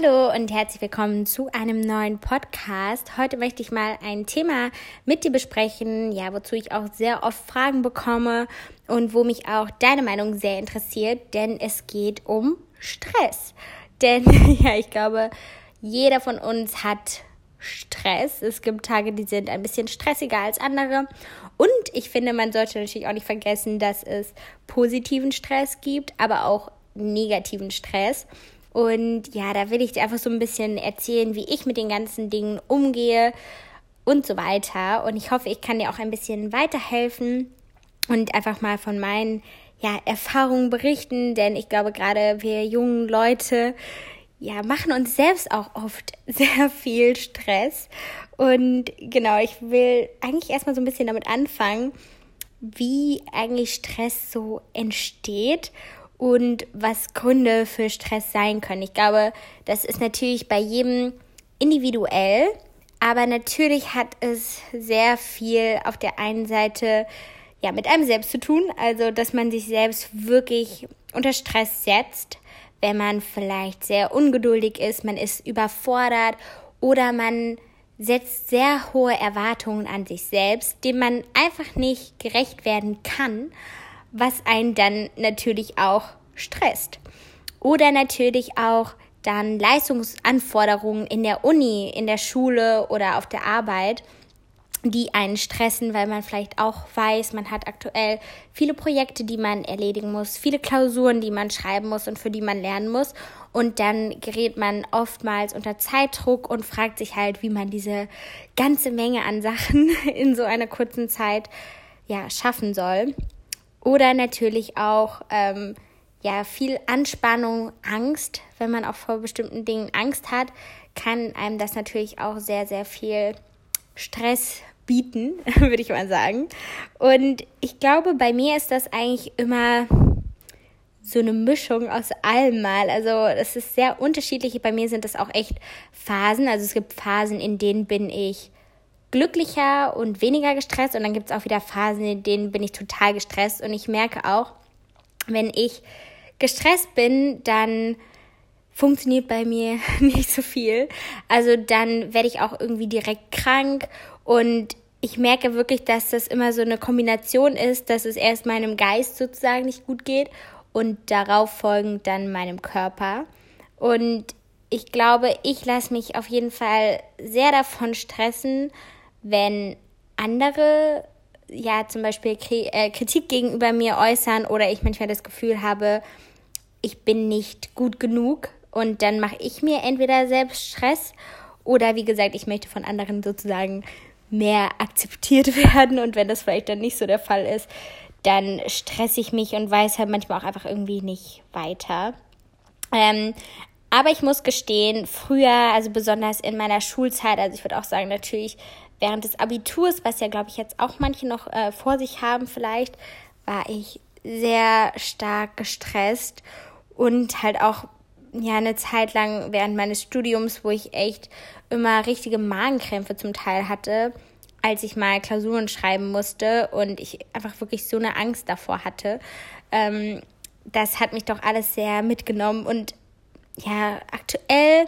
Hallo und herzlich willkommen zu einem neuen Podcast. Heute möchte ich mal ein Thema mit dir besprechen, ja, wozu ich auch sehr oft Fragen bekomme und wo mich auch deine Meinung sehr interessiert, denn es geht um Stress. Denn ja, ich glaube, jeder von uns hat Stress. Es gibt Tage, die sind ein bisschen stressiger als andere. Und ich finde, man sollte natürlich auch nicht vergessen, dass es positiven Stress gibt, aber auch negativen Stress. Und ja, da will ich dir einfach so ein bisschen erzählen, wie ich mit den ganzen Dingen umgehe und so weiter. Und ich hoffe, ich kann dir auch ein bisschen weiterhelfen und einfach mal von meinen ja, Erfahrungen berichten, denn ich glaube, gerade wir jungen Leute ja, machen uns selbst auch oft sehr viel Stress. Und genau, ich will eigentlich erstmal so ein bisschen damit anfangen, wie eigentlich Stress so entsteht und was Gründe für Stress sein können. Ich glaube, das ist natürlich bei jedem individuell, aber natürlich hat es sehr viel auf der einen Seite ja mit einem selbst zu tun, also dass man sich selbst wirklich unter Stress setzt, wenn man vielleicht sehr ungeduldig ist, man ist überfordert oder man setzt sehr hohe Erwartungen an sich selbst, dem man einfach nicht gerecht werden kann was einen dann natürlich auch stresst. Oder natürlich auch dann Leistungsanforderungen in der Uni, in der Schule oder auf der Arbeit, die einen stressen, weil man vielleicht auch weiß, man hat aktuell viele Projekte, die man erledigen muss, viele Klausuren, die man schreiben muss und für die man lernen muss. Und dann gerät man oftmals unter Zeitdruck und fragt sich halt, wie man diese ganze Menge an Sachen in so einer kurzen Zeit ja schaffen soll. Oder natürlich auch ähm, ja viel Anspannung, Angst. Wenn man auch vor bestimmten Dingen Angst hat, kann einem das natürlich auch sehr, sehr viel Stress bieten, würde ich mal sagen. Und ich glaube, bei mir ist das eigentlich immer so eine Mischung aus allem mal. Also es ist sehr unterschiedlich. Bei mir sind das auch echt Phasen. Also es gibt Phasen, in denen bin ich glücklicher und weniger gestresst und dann gibt es auch wieder Phasen, in denen bin ich total gestresst und ich merke auch, wenn ich gestresst bin, dann funktioniert bei mir nicht so viel. Also dann werde ich auch irgendwie direkt krank und ich merke wirklich, dass das immer so eine Kombination ist, dass es erst meinem Geist sozusagen nicht gut geht und darauf folgend dann meinem Körper. Und ich glaube, ich lasse mich auf jeden Fall sehr davon stressen, wenn andere ja zum Beispiel äh, Kritik gegenüber mir äußern oder ich manchmal das Gefühl habe, ich bin nicht gut genug und dann mache ich mir entweder selbst Stress oder wie gesagt, ich möchte von anderen sozusagen mehr akzeptiert werden und wenn das vielleicht dann nicht so der Fall ist, dann stresse ich mich und weiß halt manchmal auch einfach irgendwie nicht weiter. Ähm, aber ich muss gestehen, früher, also besonders in meiner Schulzeit, also ich würde auch sagen, natürlich während des Abiturs, was ja, glaube ich, jetzt auch manche noch äh, vor sich haben vielleicht, war ich sehr stark gestresst und halt auch ja eine Zeit lang während meines Studiums, wo ich echt immer richtige Magenkrämpfe zum Teil hatte, als ich mal Klausuren schreiben musste und ich einfach wirklich so eine Angst davor hatte. Ähm, das hat mich doch alles sehr mitgenommen und ja, aktuell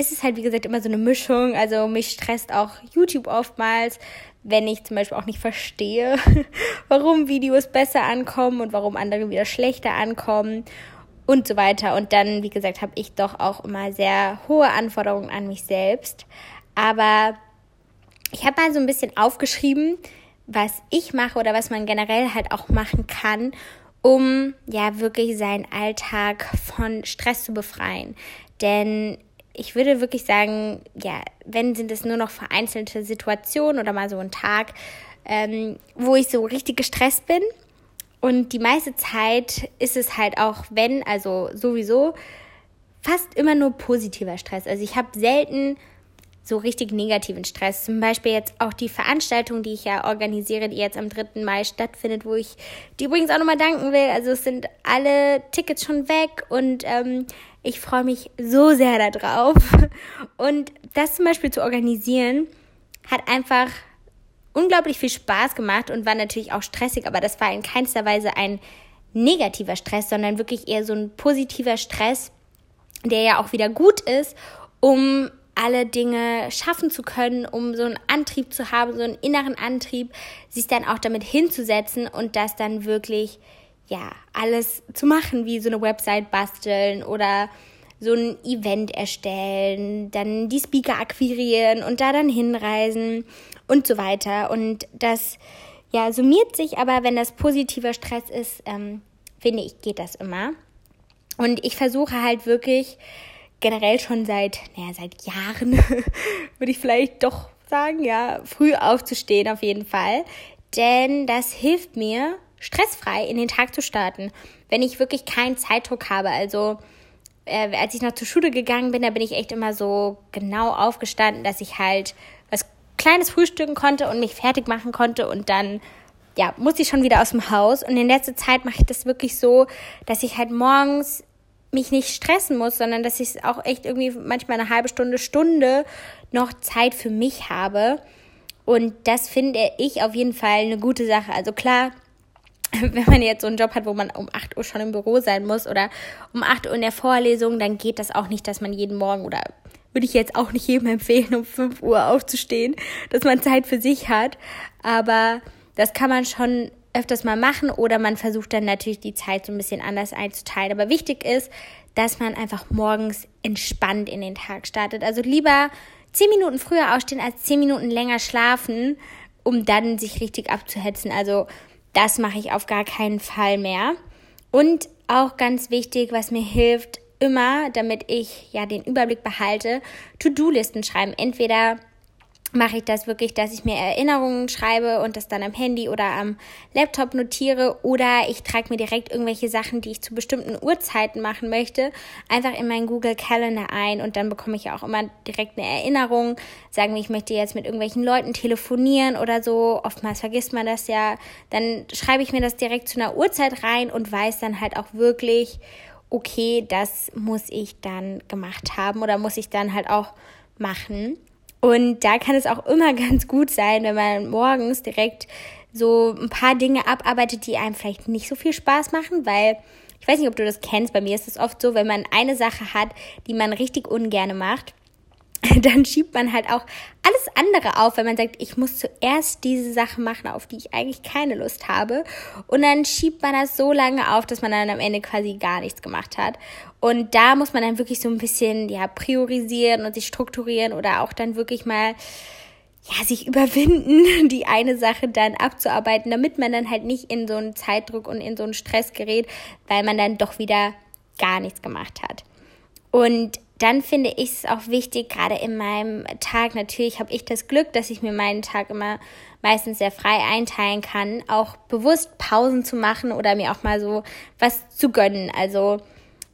ist es halt, wie gesagt, immer so eine Mischung. Also mich stresst auch YouTube oftmals, wenn ich zum Beispiel auch nicht verstehe, warum Videos besser ankommen und warum andere wieder schlechter ankommen und so weiter. Und dann, wie gesagt, habe ich doch auch immer sehr hohe Anforderungen an mich selbst. Aber ich habe mal so ein bisschen aufgeschrieben, was ich mache oder was man generell halt auch machen kann, um ja wirklich seinen Alltag von Stress zu befreien. Denn ich würde wirklich sagen, ja, wenn sind es nur noch vereinzelte Situationen oder mal so ein Tag, ähm, wo ich so richtig gestresst bin. Und die meiste Zeit ist es halt auch, wenn, also sowieso, fast immer nur positiver Stress. Also ich habe selten so richtig negativen Stress. Zum Beispiel jetzt auch die Veranstaltung, die ich ja organisiere, die jetzt am 3. Mai stattfindet, wo ich die übrigens auch nochmal danken will. Also es sind alle Tickets schon weg und ähm, ich freue mich so sehr darauf. Und das zum Beispiel zu organisieren, hat einfach unglaublich viel Spaß gemacht und war natürlich auch stressig, aber das war in keinster Weise ein negativer Stress, sondern wirklich eher so ein positiver Stress, der ja auch wieder gut ist, um alle Dinge schaffen zu können, um so einen Antrieb zu haben, so einen inneren Antrieb, sich dann auch damit hinzusetzen und das dann wirklich, ja, alles zu machen, wie so eine Website basteln oder so ein Event erstellen, dann die Speaker akquirieren und da dann hinreisen und so weiter. Und das, ja, summiert sich aber, wenn das positiver Stress ist, ähm, finde ich, geht das immer. Und ich versuche halt wirklich generell schon seit, naja, seit Jahren, würde ich vielleicht doch sagen, ja, früh aufzustehen auf jeden Fall. Denn das hilft mir, stressfrei in den Tag zu starten. Wenn ich wirklich keinen Zeitdruck habe. Also, äh, als ich noch zur Schule gegangen bin, da bin ich echt immer so genau aufgestanden, dass ich halt was Kleines frühstücken konnte und mich fertig machen konnte und dann ja, muss ich schon wieder aus dem Haus. Und in letzter Zeit mache ich das wirklich so, dass ich halt morgens mich nicht stressen muss, sondern dass ich auch echt irgendwie manchmal eine halbe Stunde, Stunde noch Zeit für mich habe. Und das finde ich auf jeden Fall eine gute Sache. Also klar, wenn man jetzt so einen Job hat, wo man um 8 Uhr schon im Büro sein muss oder um 8 Uhr in der Vorlesung, dann geht das auch nicht, dass man jeden Morgen oder würde ich jetzt auch nicht jedem empfehlen, um 5 Uhr aufzustehen, dass man Zeit für sich hat. Aber das kann man schon öfters mal machen oder man versucht dann natürlich die Zeit so ein bisschen anders einzuteilen. Aber wichtig ist, dass man einfach morgens entspannt in den Tag startet. Also lieber zehn Minuten früher aufstehen als zehn Minuten länger schlafen, um dann sich richtig abzuhetzen. Also das mache ich auf gar keinen Fall mehr. Und auch ganz wichtig, was mir hilft, immer, damit ich ja den Überblick behalte, To-Do-Listen schreiben. Entweder mache ich das wirklich, dass ich mir Erinnerungen schreibe und das dann am Handy oder am Laptop notiere oder ich trage mir direkt irgendwelche Sachen, die ich zu bestimmten Uhrzeiten machen möchte, einfach in meinen Google Calendar ein und dann bekomme ich auch immer direkt eine Erinnerung, sagen wir, ich möchte jetzt mit irgendwelchen Leuten telefonieren oder so, oftmals vergisst man das ja, dann schreibe ich mir das direkt zu einer Uhrzeit rein und weiß dann halt auch wirklich, okay, das muss ich dann gemacht haben oder muss ich dann halt auch machen. Und da kann es auch immer ganz gut sein, wenn man morgens direkt so ein paar Dinge abarbeitet, die einem vielleicht nicht so viel Spaß machen, weil ich weiß nicht, ob du das kennst, bei mir ist es oft so, wenn man eine Sache hat, die man richtig ungerne macht, dann schiebt man halt auch alles andere auf, wenn man sagt, ich muss zuerst diese Sache machen, auf die ich eigentlich keine Lust habe. Und dann schiebt man das so lange auf, dass man dann am Ende quasi gar nichts gemacht hat. Und da muss man dann wirklich so ein bisschen, ja, priorisieren und sich strukturieren oder auch dann wirklich mal, ja, sich überwinden, die eine Sache dann abzuarbeiten, damit man dann halt nicht in so einen Zeitdruck und in so einen Stress gerät, weil man dann doch wieder gar nichts gemacht hat. Und dann finde ich es auch wichtig, gerade in meinem Tag, natürlich habe ich das Glück, dass ich mir meinen Tag immer meistens sehr frei einteilen kann, auch bewusst Pausen zu machen oder mir auch mal so was zu gönnen. Also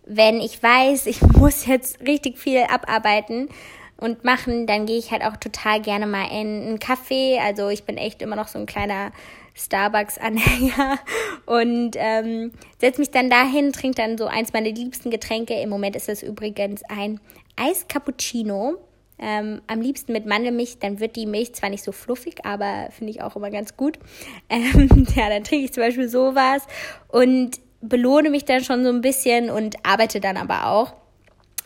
wenn ich weiß, ich muss jetzt richtig viel abarbeiten und machen, dann gehe ich halt auch total gerne mal in einen Café. Also ich bin echt immer noch so ein kleiner Starbucks-Anhänger und ähm, setze mich dann dahin, trinke dann so eins meiner liebsten Getränke. Im Moment ist es übrigens ein Eis-Cappuccino. Ähm, am liebsten mit Mandelmilch, dann wird die Milch zwar nicht so fluffig, aber finde ich auch immer ganz gut. Ähm, ja, dann trinke ich zum Beispiel sowas und belohne mich dann schon so ein bisschen und arbeite dann aber auch.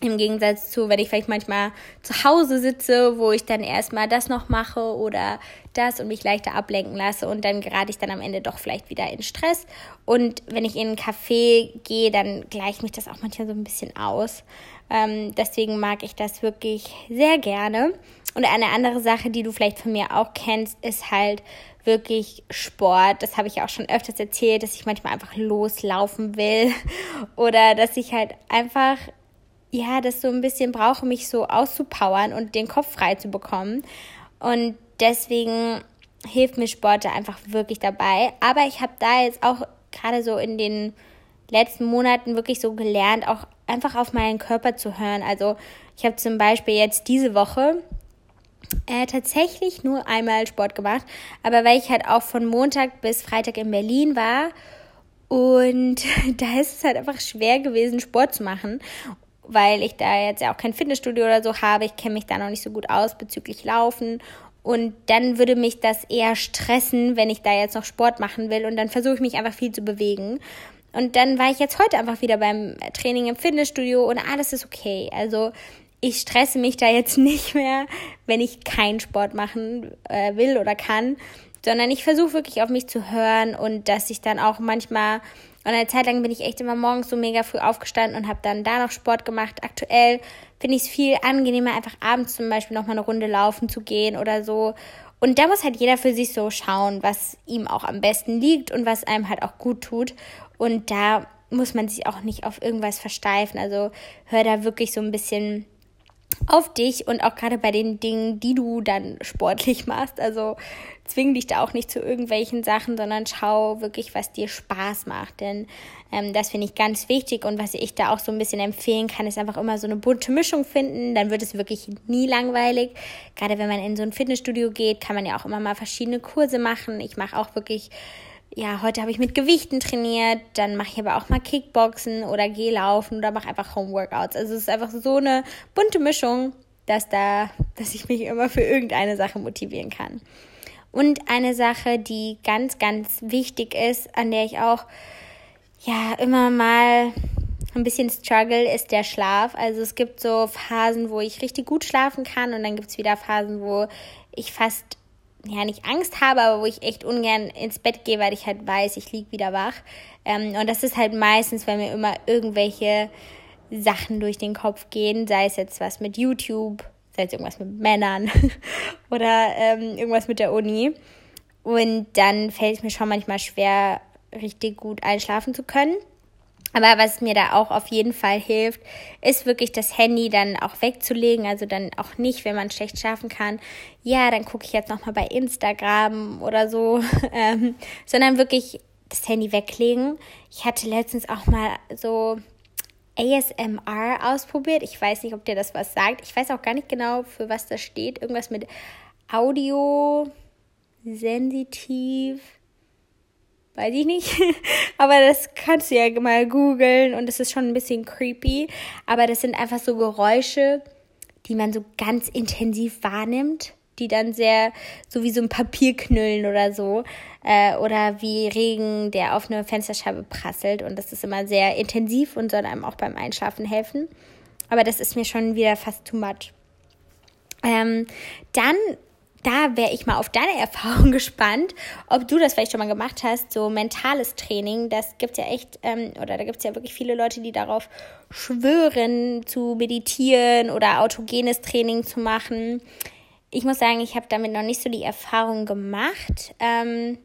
Im Gegensatz zu, wenn ich vielleicht manchmal zu Hause sitze, wo ich dann erstmal das noch mache oder das und mich leichter ablenken lasse und dann gerate ich dann am Ende doch vielleicht wieder in Stress. Und wenn ich in einen Café gehe, dann gleicht mich das auch manchmal so ein bisschen aus. Ähm, deswegen mag ich das wirklich sehr gerne. Und eine andere Sache, die du vielleicht von mir auch kennst, ist halt wirklich Sport. Das habe ich auch schon öfters erzählt, dass ich manchmal einfach loslaufen will oder dass ich halt einfach ja, das so ein bisschen brauche, mich so auszupowern und den Kopf frei zu bekommen. Und deswegen hilft mir Sport da einfach wirklich dabei. Aber ich habe da jetzt auch gerade so in den letzten Monaten wirklich so gelernt, auch einfach auf meinen Körper zu hören. Also ich habe zum Beispiel jetzt diese Woche äh, tatsächlich nur einmal Sport gemacht, aber weil ich halt auch von Montag bis Freitag in Berlin war und da ist es halt einfach schwer gewesen, Sport zu machen weil ich da jetzt ja auch kein Fitnessstudio oder so habe. Ich kenne mich da noch nicht so gut aus bezüglich Laufen. Und dann würde mich das eher stressen, wenn ich da jetzt noch Sport machen will. Und dann versuche ich mich einfach viel zu bewegen. Und dann war ich jetzt heute einfach wieder beim Training im Fitnessstudio und alles ist okay. Also ich stresse mich da jetzt nicht mehr, wenn ich keinen Sport machen äh, will oder kann, sondern ich versuche wirklich auf mich zu hören und dass ich dann auch manchmal und eine Zeit lang bin ich echt immer morgens so mega früh aufgestanden und habe dann da noch Sport gemacht. Aktuell finde ich es viel angenehmer, einfach abends zum Beispiel noch mal eine Runde laufen zu gehen oder so. Und da muss halt jeder für sich so schauen, was ihm auch am besten liegt und was einem halt auch gut tut. Und da muss man sich auch nicht auf irgendwas versteifen. Also hör da wirklich so ein bisschen auf dich und auch gerade bei den Dingen, die du dann sportlich machst. Also zwing dich da auch nicht zu irgendwelchen Sachen, sondern schau wirklich, was dir Spaß macht. Denn ähm, das finde ich ganz wichtig und was ich da auch so ein bisschen empfehlen kann, ist einfach immer so eine bunte Mischung finden. Dann wird es wirklich nie langweilig. Gerade wenn man in so ein Fitnessstudio geht, kann man ja auch immer mal verschiedene Kurse machen. Ich mache auch wirklich ja, heute habe ich mit Gewichten trainiert, dann mache ich aber auch mal Kickboxen oder gehe laufen oder mache einfach Homeworkouts. Also es ist einfach so eine bunte Mischung, dass da, dass ich mich immer für irgendeine Sache motivieren kann. Und eine Sache, die ganz, ganz wichtig ist, an der ich auch ja immer mal ein bisschen struggle, ist der Schlaf. Also es gibt so Phasen, wo ich richtig gut schlafen kann und dann gibt es wieder Phasen, wo ich fast ja nicht Angst habe, aber wo ich echt ungern ins Bett gehe, weil ich halt weiß, ich lieg wieder wach. Ähm, und das ist halt meistens, wenn mir immer irgendwelche Sachen durch den Kopf gehen, sei es jetzt was mit YouTube, sei es irgendwas mit Männern oder ähm, irgendwas mit der Uni. Und dann fällt es mir schon manchmal schwer, richtig gut einschlafen zu können. Aber was mir da auch auf jeden Fall hilft, ist wirklich das Handy dann auch wegzulegen. Also dann auch nicht, wenn man schlecht schlafen kann. Ja, dann gucke ich jetzt nochmal bei Instagram oder so. Ähm, sondern wirklich das Handy weglegen. Ich hatte letztens auch mal so ASMR ausprobiert. Ich weiß nicht, ob dir das was sagt. Ich weiß auch gar nicht genau, für was das steht. Irgendwas mit Audio, sensitiv weiß ich nicht. Aber das kannst du ja mal googeln und es ist schon ein bisschen creepy. Aber das sind einfach so Geräusche, die man so ganz intensiv wahrnimmt, die dann sehr so wie so ein Papierknüllen oder so äh, oder wie Regen, der auf eine Fensterscheibe prasselt. Und das ist immer sehr intensiv und soll einem auch beim Einschlafen helfen. Aber das ist mir schon wieder fast too much. Ähm, dann da wäre ich mal auf deine Erfahrung gespannt, ob du das vielleicht schon mal gemacht hast, so mentales Training. Das gibt's ja echt, ähm, oder da gibt's ja wirklich viele Leute, die darauf schwören, zu meditieren oder autogenes Training zu machen. Ich muss sagen, ich habe damit noch nicht so die Erfahrung gemacht. Ähm,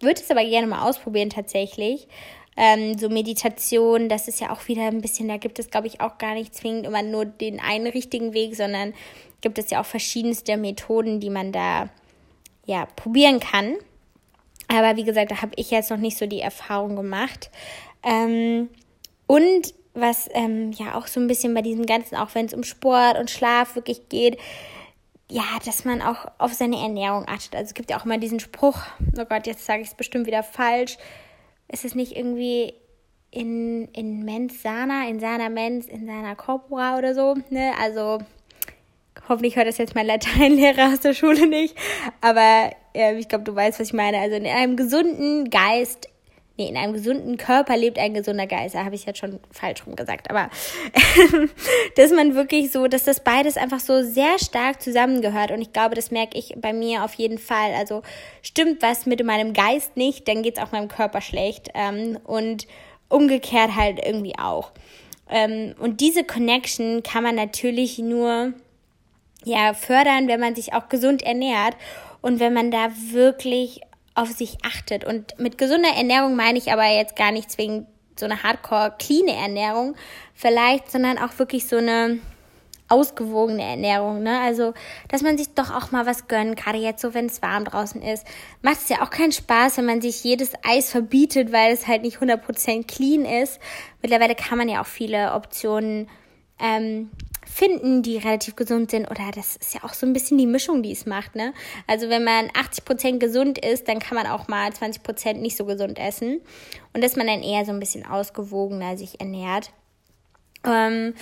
würde es aber gerne mal ausprobieren tatsächlich. Ähm, so Meditation, das ist ja auch wieder ein bisschen, da gibt es, glaube ich, auch gar nicht zwingend immer nur den einen richtigen Weg, sondern gibt es ja auch verschiedenste Methoden, die man da ja probieren kann. Aber wie gesagt, da habe ich jetzt noch nicht so die Erfahrung gemacht. Ähm, und was ähm, ja auch so ein bisschen bei diesem Ganzen, auch wenn es um Sport und Schlaf wirklich geht, ja, dass man auch auf seine Ernährung achtet. Also es gibt ja auch immer diesen Spruch, oh Gott, jetzt sage ich es bestimmt wieder falsch. Ist es nicht irgendwie in, in mens sana, in sana mens, in sana corpora oder so, ne? Also Hoffentlich hört das jetzt mein Lateinlehrer aus der Schule nicht. Aber äh, ich glaube, du weißt, was ich meine. Also in einem gesunden Geist, nee, in einem gesunden Körper lebt ein gesunder Geist. Da habe ich jetzt schon falsch rum gesagt. Aber dass man wirklich so, dass das beides einfach so sehr stark zusammengehört. Und ich glaube, das merke ich bei mir auf jeden Fall. Also stimmt was mit meinem Geist nicht, dann geht es auch meinem Körper schlecht. Ähm, und umgekehrt halt irgendwie auch. Ähm, und diese Connection kann man natürlich nur ja, fördern, wenn man sich auch gesund ernährt und wenn man da wirklich auf sich achtet. Und mit gesunder Ernährung meine ich aber jetzt gar nicht zwingend so eine hardcore clean Ernährung vielleicht, sondern auch wirklich so eine ausgewogene Ernährung, ne? Also, dass man sich doch auch mal was gönnt, gerade jetzt so, wenn es warm draußen ist. Macht es ja auch keinen Spaß, wenn man sich jedes Eis verbietet, weil es halt nicht 100% clean ist. Mittlerweile kann man ja auch viele Optionen ähm, finden, die relativ gesund sind. Oder das ist ja auch so ein bisschen die Mischung, die es macht. Ne? Also wenn man 80% gesund ist, dann kann man auch mal 20% nicht so gesund essen. Und dass man dann eher so ein bisschen ausgewogener sich ernährt. Ähm,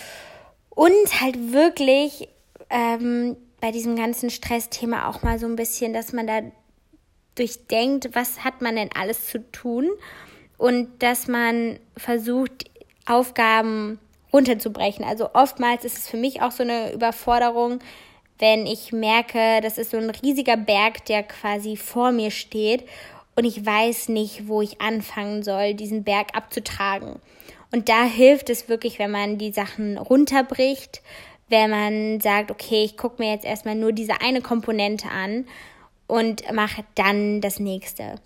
und halt wirklich ähm, bei diesem ganzen Stressthema auch mal so ein bisschen, dass man da durchdenkt, was hat man denn alles zu tun und dass man versucht, Aufgaben runterzubrechen. Also oftmals ist es für mich auch so eine Überforderung, wenn ich merke, das ist so ein riesiger Berg, der quasi vor mir steht und ich weiß nicht, wo ich anfangen soll, diesen Berg abzutragen. Und da hilft es wirklich, wenn man die Sachen runterbricht, wenn man sagt, okay, ich gucke mir jetzt erstmal nur diese eine Komponente an und mache dann das nächste.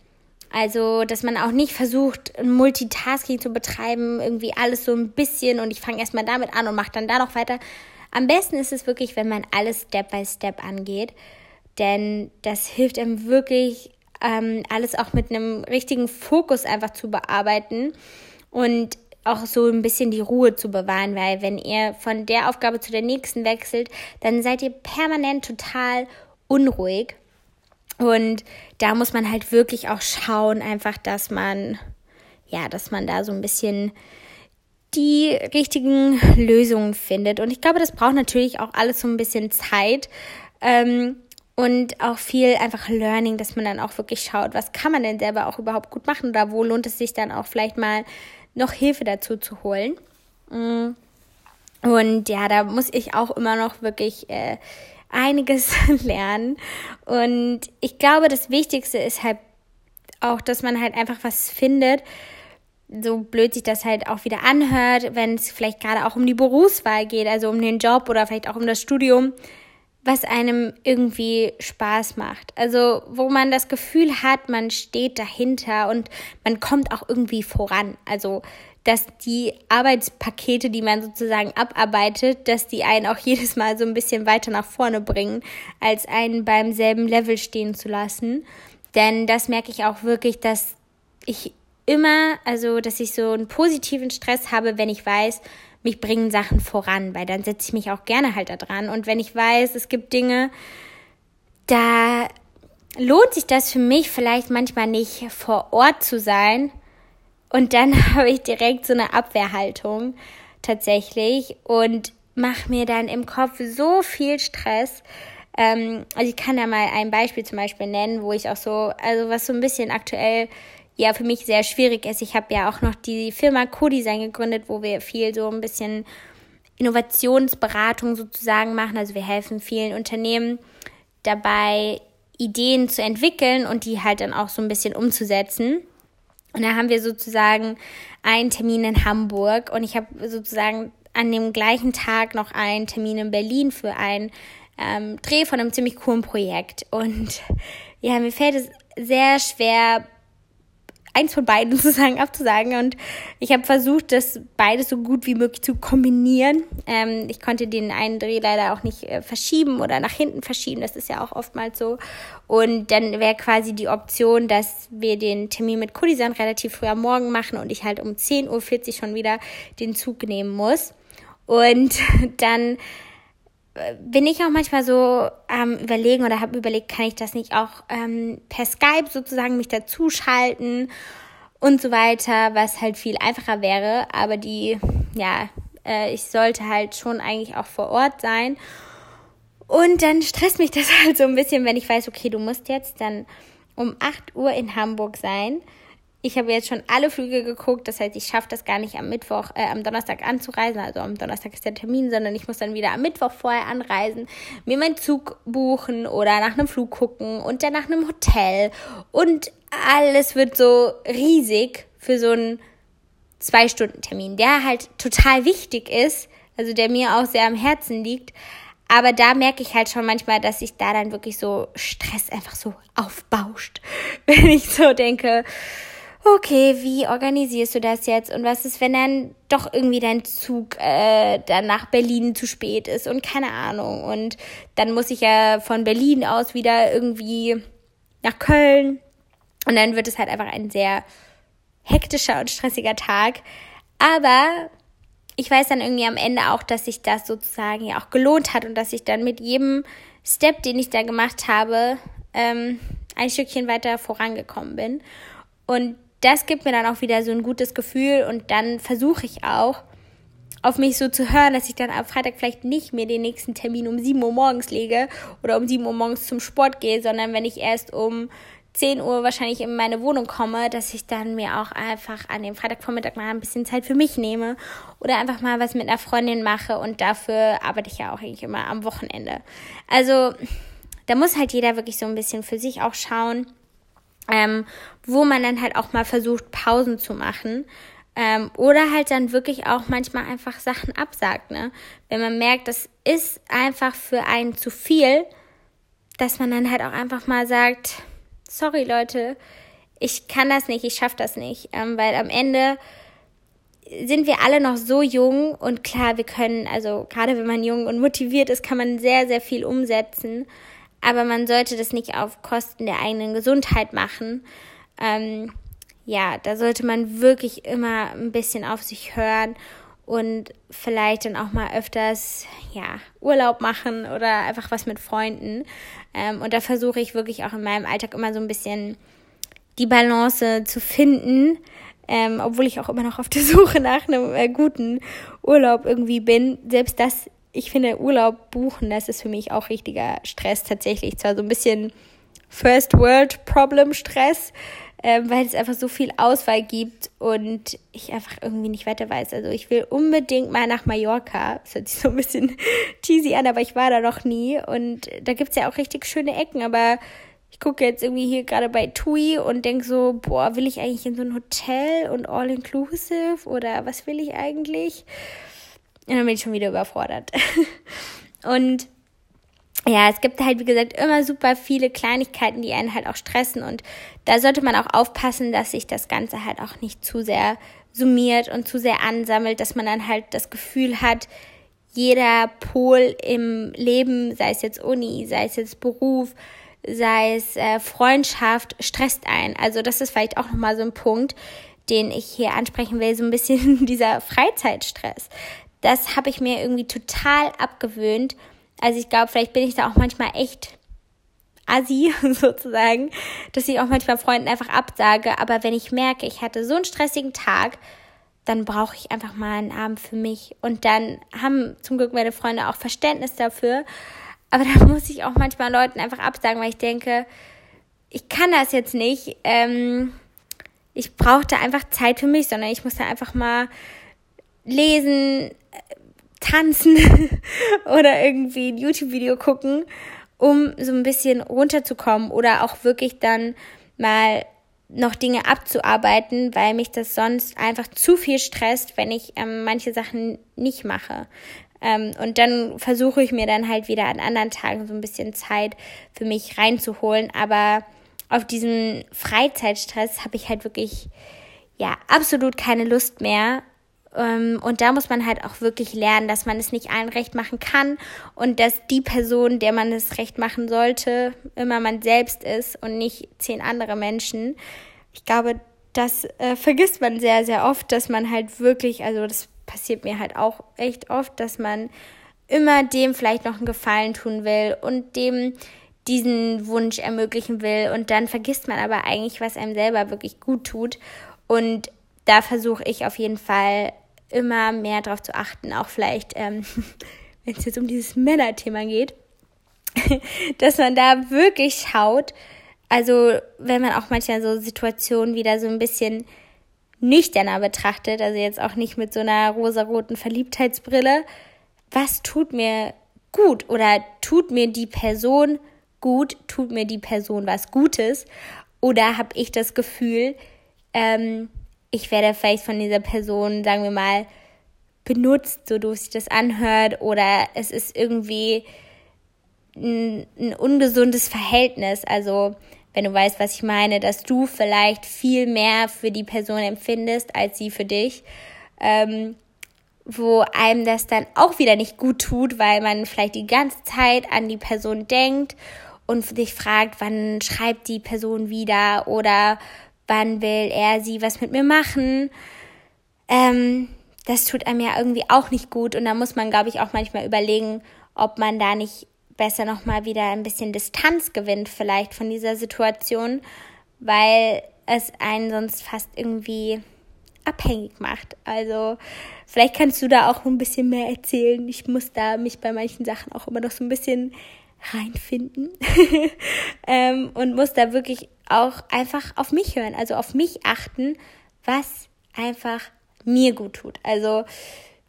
Also, dass man auch nicht versucht, Multitasking zu betreiben, irgendwie alles so ein bisschen und ich fange erstmal damit an und mache dann da noch weiter. Am besten ist es wirklich, wenn man alles Step by Step angeht, denn das hilft einem wirklich, ähm, alles auch mit einem richtigen Fokus einfach zu bearbeiten und auch so ein bisschen die Ruhe zu bewahren, weil wenn ihr von der Aufgabe zu der nächsten wechselt, dann seid ihr permanent total unruhig. Und da muss man halt wirklich auch schauen, einfach, dass man, ja, dass man da so ein bisschen die richtigen Lösungen findet. Und ich glaube, das braucht natürlich auch alles so ein bisschen Zeit. Ähm, und auch viel einfach Learning, dass man dann auch wirklich schaut, was kann man denn selber auch überhaupt gut machen oder wo lohnt es sich dann auch vielleicht mal noch Hilfe dazu zu holen. Mm. Und ja, da muss ich auch immer noch wirklich äh, einiges lernen. Und ich glaube, das Wichtigste ist halt auch, dass man halt einfach was findet, so blöd sich das halt auch wieder anhört, wenn es vielleicht gerade auch um die Berufswahl geht, also um den Job oder vielleicht auch um das Studium, was einem irgendwie Spaß macht. Also wo man das Gefühl hat, man steht dahinter und man kommt auch irgendwie voran. Also dass die Arbeitspakete, die man sozusagen abarbeitet, dass die einen auch jedes Mal so ein bisschen weiter nach vorne bringen, als einen beim selben Level stehen zu lassen. Denn das merke ich auch wirklich, dass ich immer, also dass ich so einen positiven Stress habe, wenn ich weiß, mich bringen Sachen voran, weil dann setze ich mich auch gerne halt da dran. Und wenn ich weiß, es gibt Dinge, da lohnt sich das für mich vielleicht manchmal nicht vor Ort zu sein, und dann habe ich direkt so eine Abwehrhaltung tatsächlich und mache mir dann im Kopf so viel Stress. Ähm, also ich kann da mal ein Beispiel zum Beispiel nennen, wo ich auch so, also was so ein bisschen aktuell ja für mich sehr schwierig ist. Ich habe ja auch noch die Firma Co-Design gegründet, wo wir viel so ein bisschen Innovationsberatung sozusagen machen. Also wir helfen vielen Unternehmen dabei, Ideen zu entwickeln und die halt dann auch so ein bisschen umzusetzen. Und da haben wir sozusagen einen Termin in Hamburg und ich habe sozusagen an dem gleichen Tag noch einen Termin in Berlin für einen ähm, Dreh von einem ziemlich coolen Projekt. Und ja, mir fällt es sehr schwer, eins von beiden sozusagen abzusagen. Und ich habe versucht, das beides so gut wie möglich zu kombinieren. Ähm, ich konnte den einen Dreh leider auch nicht äh, verschieben oder nach hinten verschieben. Das ist ja auch oftmals so. Und dann wäre quasi die Option, dass wir den Termin mit Kudisan relativ früh am Morgen machen und ich halt um 10.40 Uhr schon wieder den Zug nehmen muss. Und dann bin ich auch manchmal so ähm, überlegen oder habe überlegt, kann ich das nicht auch ähm, per Skype sozusagen mich dazuschalten und so weiter, was halt viel einfacher wäre. Aber die, ja, äh, ich sollte halt schon eigentlich auch vor Ort sein. Und dann stresst mich das halt so ein bisschen, wenn ich weiß, okay, du musst jetzt dann um 8 Uhr in Hamburg sein. Ich habe jetzt schon alle Flüge geguckt, das heißt, ich schaffe das gar nicht am Mittwoch, äh, am Donnerstag anzureisen. Also am Donnerstag ist der Termin, sondern ich muss dann wieder am Mittwoch vorher anreisen, mir meinen Zug buchen oder nach einem Flug gucken und dann nach einem Hotel. Und alles wird so riesig für so einen Zwei-Stunden-Termin, der halt total wichtig ist, also der mir auch sehr am Herzen liegt. Aber da merke ich halt schon manchmal, dass sich da dann wirklich so Stress einfach so aufbauscht. Wenn ich so denke, okay, wie organisierst du das jetzt? Und was ist, wenn dann doch irgendwie dein Zug äh, dann nach Berlin zu spät ist und keine Ahnung. Und dann muss ich ja von Berlin aus wieder irgendwie nach Köln. Und dann wird es halt einfach ein sehr hektischer und stressiger Tag. Aber ich weiß dann irgendwie am Ende auch, dass sich das sozusagen ja auch gelohnt hat und dass ich dann mit jedem Step, den ich da gemacht habe, ähm, ein Stückchen weiter vorangekommen bin. Und das gibt mir dann auch wieder so ein gutes Gefühl und dann versuche ich auch, auf mich so zu hören, dass ich dann am Freitag vielleicht nicht mehr den nächsten Termin um 7 Uhr morgens lege oder um 7 Uhr morgens zum Sport gehe, sondern wenn ich erst um 10 Uhr wahrscheinlich in meine Wohnung komme, dass ich dann mir auch einfach an dem Freitagvormittag mal ein bisschen Zeit für mich nehme oder einfach mal was mit einer Freundin mache und dafür arbeite ich ja auch eigentlich immer am Wochenende. Also da muss halt jeder wirklich so ein bisschen für sich auch schauen, ähm, wo man dann halt auch mal versucht, Pausen zu machen. Ähm, oder halt dann wirklich auch manchmal einfach Sachen absagt, ne? Wenn man merkt, das ist einfach für einen zu viel, dass man dann halt auch einfach mal sagt, sorry Leute, ich kann das nicht, ich schaffe das nicht, ähm, weil am Ende sind wir alle noch so jung und klar, wir können, also gerade wenn man jung und motiviert ist, kann man sehr, sehr viel umsetzen, aber man sollte das nicht auf Kosten der eigenen Gesundheit machen. Ähm, ja, da sollte man wirklich immer ein bisschen auf sich hören und vielleicht dann auch mal öfters ja Urlaub machen oder einfach was mit Freunden. Ähm, und da versuche ich wirklich auch in meinem Alltag immer so ein bisschen die Balance zu finden, ähm, obwohl ich auch immer noch auf der Suche nach einem äh, guten Urlaub irgendwie bin. Selbst das, ich finde Urlaub buchen, das ist für mich auch richtiger Stress tatsächlich. Zwar so ein bisschen First World Problem Stress, ähm, weil es einfach so viel Auswahl gibt und ich einfach irgendwie nicht weiter weiß. Also ich will unbedingt mal nach Mallorca. Das hört sich so ein bisschen cheesy an, aber ich war da noch nie. Und da gibt's ja auch richtig schöne Ecken, aber ich gucke jetzt irgendwie hier gerade bei TUI und denke so, boah, will ich eigentlich in so ein Hotel und all-inclusive oder was will ich eigentlich? Und dann bin ich schon wieder überfordert. und ja, es gibt halt, wie gesagt, immer super viele Kleinigkeiten, die einen halt auch stressen. Und da sollte man auch aufpassen, dass sich das Ganze halt auch nicht zu sehr summiert und zu sehr ansammelt, dass man dann halt das Gefühl hat, jeder Pol im Leben, sei es jetzt Uni, sei es jetzt Beruf, sei es äh, Freundschaft, stresst ein. Also das ist vielleicht auch nochmal so ein Punkt, den ich hier ansprechen will, so ein bisschen dieser Freizeitstress. Das habe ich mir irgendwie total abgewöhnt also ich glaube, vielleicht bin ich da auch manchmal echt assi sozusagen, dass ich auch manchmal Freunden einfach absage. Aber wenn ich merke, ich hatte so einen stressigen Tag, dann brauche ich einfach mal einen Abend für mich. Und dann haben zum Glück meine Freunde auch Verständnis dafür. Aber da muss ich auch manchmal Leuten einfach absagen, weil ich denke, ich kann das jetzt nicht. Ähm, ich brauche da einfach Zeit für mich, sondern ich muss da einfach mal lesen, tanzen oder irgendwie ein YouTube-Video gucken, um so ein bisschen runterzukommen oder auch wirklich dann mal noch Dinge abzuarbeiten, weil mich das sonst einfach zu viel stresst, wenn ich ähm, manche Sachen nicht mache. Ähm, und dann versuche ich mir dann halt wieder an anderen Tagen so ein bisschen Zeit für mich reinzuholen. Aber auf diesen Freizeitstress habe ich halt wirklich ja absolut keine Lust mehr und da muss man halt auch wirklich lernen, dass man es nicht allen recht machen kann und dass die Person, der man es recht machen sollte, immer man selbst ist und nicht zehn andere Menschen. Ich glaube, das äh, vergisst man sehr, sehr oft, dass man halt wirklich, also das passiert mir halt auch echt oft, dass man immer dem vielleicht noch einen Gefallen tun will und dem diesen Wunsch ermöglichen will und dann vergisst man aber eigentlich, was einem selber wirklich gut tut und da versuche ich auf jeden Fall immer mehr darauf zu achten, auch vielleicht, ähm, wenn es jetzt um dieses Männerthema geht, dass man da wirklich schaut, also wenn man auch manchmal so Situationen wieder so ein bisschen nüchterner betrachtet, also jetzt auch nicht mit so einer rosaroten Verliebtheitsbrille, was tut mir gut oder tut mir die Person gut, tut mir die Person was Gutes? Oder habe ich das Gefühl, ähm, ich werde vielleicht von dieser Person, sagen wir mal, benutzt, so doof sich das anhört, oder es ist irgendwie ein, ein ungesundes Verhältnis. Also, wenn du weißt, was ich meine, dass du vielleicht viel mehr für die Person empfindest als sie für dich, ähm, wo einem das dann auch wieder nicht gut tut, weil man vielleicht die ganze Zeit an die Person denkt und sich fragt, wann schreibt die Person wieder oder wann will er sie was mit mir machen. Ähm, das tut einem ja irgendwie auch nicht gut und da muss man, glaube ich, auch manchmal überlegen, ob man da nicht besser nochmal wieder ein bisschen Distanz gewinnt vielleicht von dieser Situation, weil es einen sonst fast irgendwie abhängig macht. Also vielleicht kannst du da auch ein bisschen mehr erzählen. Ich muss da mich bei manchen Sachen auch immer noch so ein bisschen reinfinden ähm, und muss da wirklich auch einfach auf mich hören, also auf mich achten, was einfach mir gut tut. Also,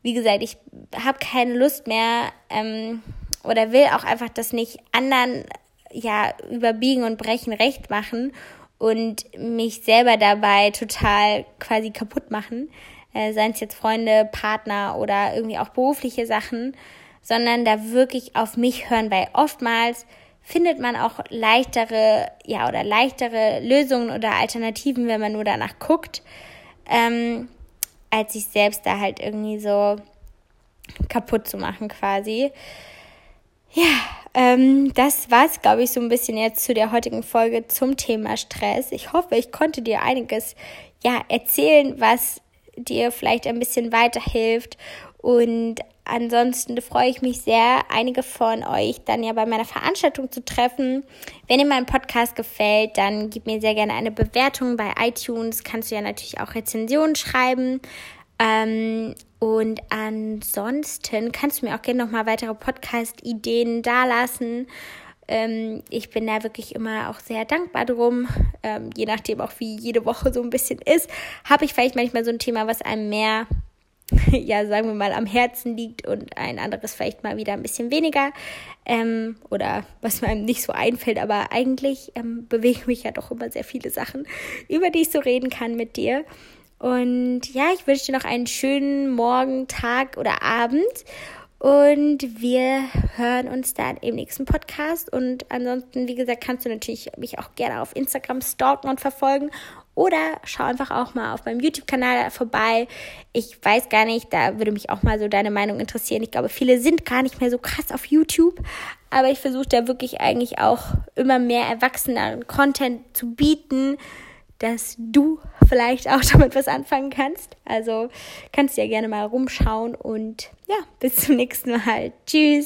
wie gesagt, ich habe keine Lust mehr ähm, oder will auch einfach das nicht anderen ja überbiegen und brechen recht machen und mich selber dabei total quasi kaputt machen, äh, seien es jetzt Freunde, Partner oder irgendwie auch berufliche Sachen, sondern da wirklich auf mich hören, weil oftmals findet man auch leichtere, ja, oder leichtere Lösungen oder Alternativen, wenn man nur danach guckt, ähm, als sich selbst da halt irgendwie so kaputt zu machen quasi. Ja, ähm, das war's, glaube ich, so ein bisschen jetzt zu der heutigen Folge zum Thema Stress. Ich hoffe, ich konnte dir einiges ja erzählen, was dir vielleicht ein bisschen weiterhilft und ansonsten freue ich mich sehr, einige von euch dann ja bei meiner Veranstaltung zu treffen. Wenn dir mein Podcast gefällt, dann gib mir sehr gerne eine Bewertung bei iTunes. Kannst du ja natürlich auch Rezensionen schreiben. Ähm, und ansonsten kannst du mir auch gerne nochmal weitere Podcast-Ideen dalassen. Ähm, ich bin da wirklich immer auch sehr dankbar drum. Ähm, je nachdem auch wie jede Woche so ein bisschen ist, habe ich vielleicht manchmal so ein Thema, was einem mehr ja, sagen wir mal, am Herzen liegt und ein anderes vielleicht mal wieder ein bisschen weniger ähm, oder was mir einem nicht so einfällt, aber eigentlich ähm, bewegen mich ja doch immer sehr viele Sachen, über die ich so reden kann mit dir. Und ja, ich wünsche dir noch einen schönen Morgen, Tag oder Abend. Und wir hören uns dann im nächsten Podcast. Und ansonsten, wie gesagt, kannst du natürlich mich auch gerne auf Instagram stalken und verfolgen oder schau einfach auch mal auf meinem YouTube-Kanal vorbei. Ich weiß gar nicht, da würde mich auch mal so deine Meinung interessieren. Ich glaube, viele sind gar nicht mehr so krass auf YouTube. Aber ich versuche da wirklich eigentlich auch immer mehr erwachseneren Content zu bieten, dass du vielleicht auch damit was anfangen kannst. Also kannst du ja gerne mal rumschauen und ja, bis zum nächsten Mal. Tschüss.